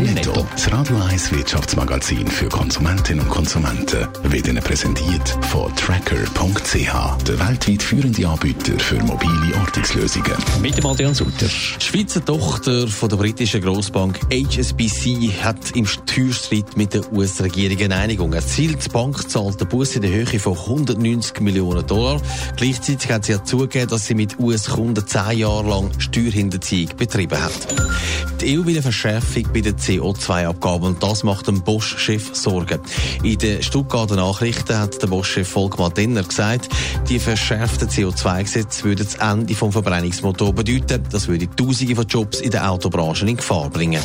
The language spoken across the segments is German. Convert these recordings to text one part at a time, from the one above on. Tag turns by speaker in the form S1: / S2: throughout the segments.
S1: Netto, das Radio 1 Wirtschaftsmagazin für Konsumentinnen und Konsumenten, wird Ihnen präsentiert von Tracker.ch, der weltweit führende Anbieter für mobile Ortungslösungen.
S2: Mit dem Adrian Sutter.
S3: Die Schweizer Tochter von der britischen Grossbank HSBC hat im Steuerstreit mit der US-Regierung eine Einigung erzielt. Die Bank zahlt den Bus in der Höhe von 190 Millionen Dollar. Gleichzeitig hat sie ja zugegeben, dass sie mit US-Kunden zehn Jahre lang Steuerhinterziehung betrieben hat. Die EU will eine Verschärfung bei den CO2-Abgaben und das macht dem Bosch-Chef Sorgen. In den Stuttgarter Nachrichten hat der Bosch-Chef Volkmar Denner gesagt, die verschärften CO2-Gesetze würden das Ende vom Verbrennungsmotor bedeuten. Das würde Tausende von Jobs in der Autobranche in Gefahr bringen.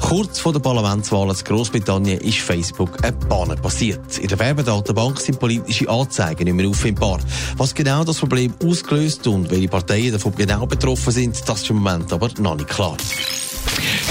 S3: Kurz vor der Parlamentswahl in Großbritannien ist Facebook ein Banner passiert. In der Werbedatenbank sind politische Anzeigen nicht mehr auffindbar. Was genau das Problem ausgelöst und welche Parteien davon genau betroffen sind, das ist im Moment aber noch nicht klar.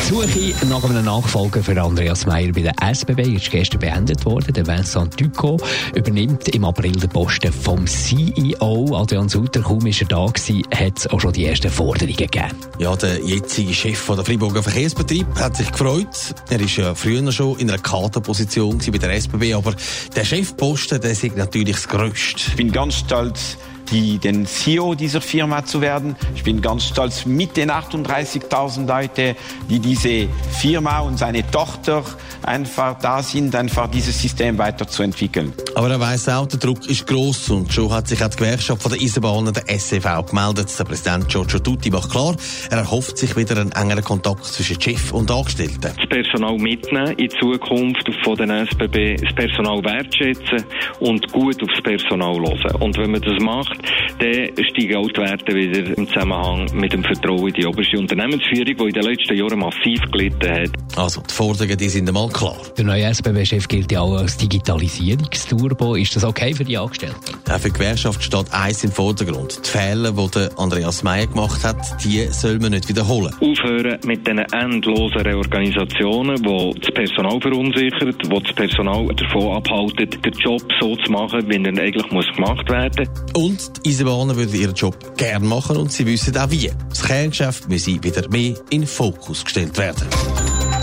S2: Suche nach einem Nachfolger für Andreas Meyer bei der SBB ist gestern beendet worden. Der Vincent Ducot übernimmt im April den Posten vom CEO. Adrian Sutter, kaum ist er da gewesen, hat es auch schon die ersten Forderungen gegeben.
S3: Ja, der jetzige Chef von der Freiburger Verkehrsbetrieb hat sich gefreut. Er ist ja früher schon in einer Kaderposition bei der SBB, aber der Chefposten, der ist natürlich das Größte.
S4: Ich bin ganz stolz, die, den CEO dieser Firma zu werden. Ich bin ganz stolz mit den 38.000 Leuten, die diese Firma und seine Tochter einfach da sind, einfach dieses System weiterzuentwickeln.
S3: Aber er weiß auch, der Druck ist groß und schon hat sich auch die Gewerkschaft von der Eisenbahnen, der SCV, gemeldet. Der Präsident Giorgio Tutti macht klar, er erhofft sich wieder einen engeren Kontakt zwischen Chef und Angestellten.
S5: Das Personal mitnehmen in Zukunft von den SBB, das Personal wertschätzen und gut aufs Personal hören. Und wenn man das macht, dann steigen auch die Werte wieder im Zusammenhang mit dem Vertrauen in die oberste Unternehmensführung, die in den letzten Jahren massiv gelitten hat.
S3: Also, die Forderungen die sind einmal klar.
S2: Der neue SBB-Chef gilt ja auch als Digitalisierungsturbo. Ist das okay für die Angestellten?
S3: Ja, für die Gewerkschaft steht eins im Vordergrund. Die Fehler, die Andreas Meyer gemacht hat, die soll man nicht wiederholen.
S5: Aufhören mit diesen endlosen Reorganisationen, die das Personal verunsichern, die das Personal davon abhalten, den Job so zu machen, wie er eigentlich muss gemacht werden
S3: muss. Und die Eisenbahner würden ihren Job gerne machen und sie wissen auch wie. Das Kerngeschäft müsse wieder mehr in Fokus gestellt werden.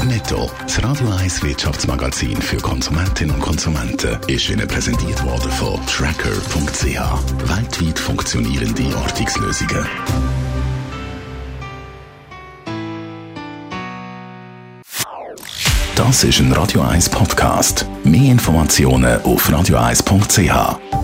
S1: Netto, das Radio 1 Wirtschaftsmagazin für Konsumentinnen und Konsumenten, ist Ihnen präsentiert worden von Tracker.ch. Weltweit funktionierende Ortungslösungen. Das ist ein Radio 1 Podcast. Mehr Informationen auf radio1.ch.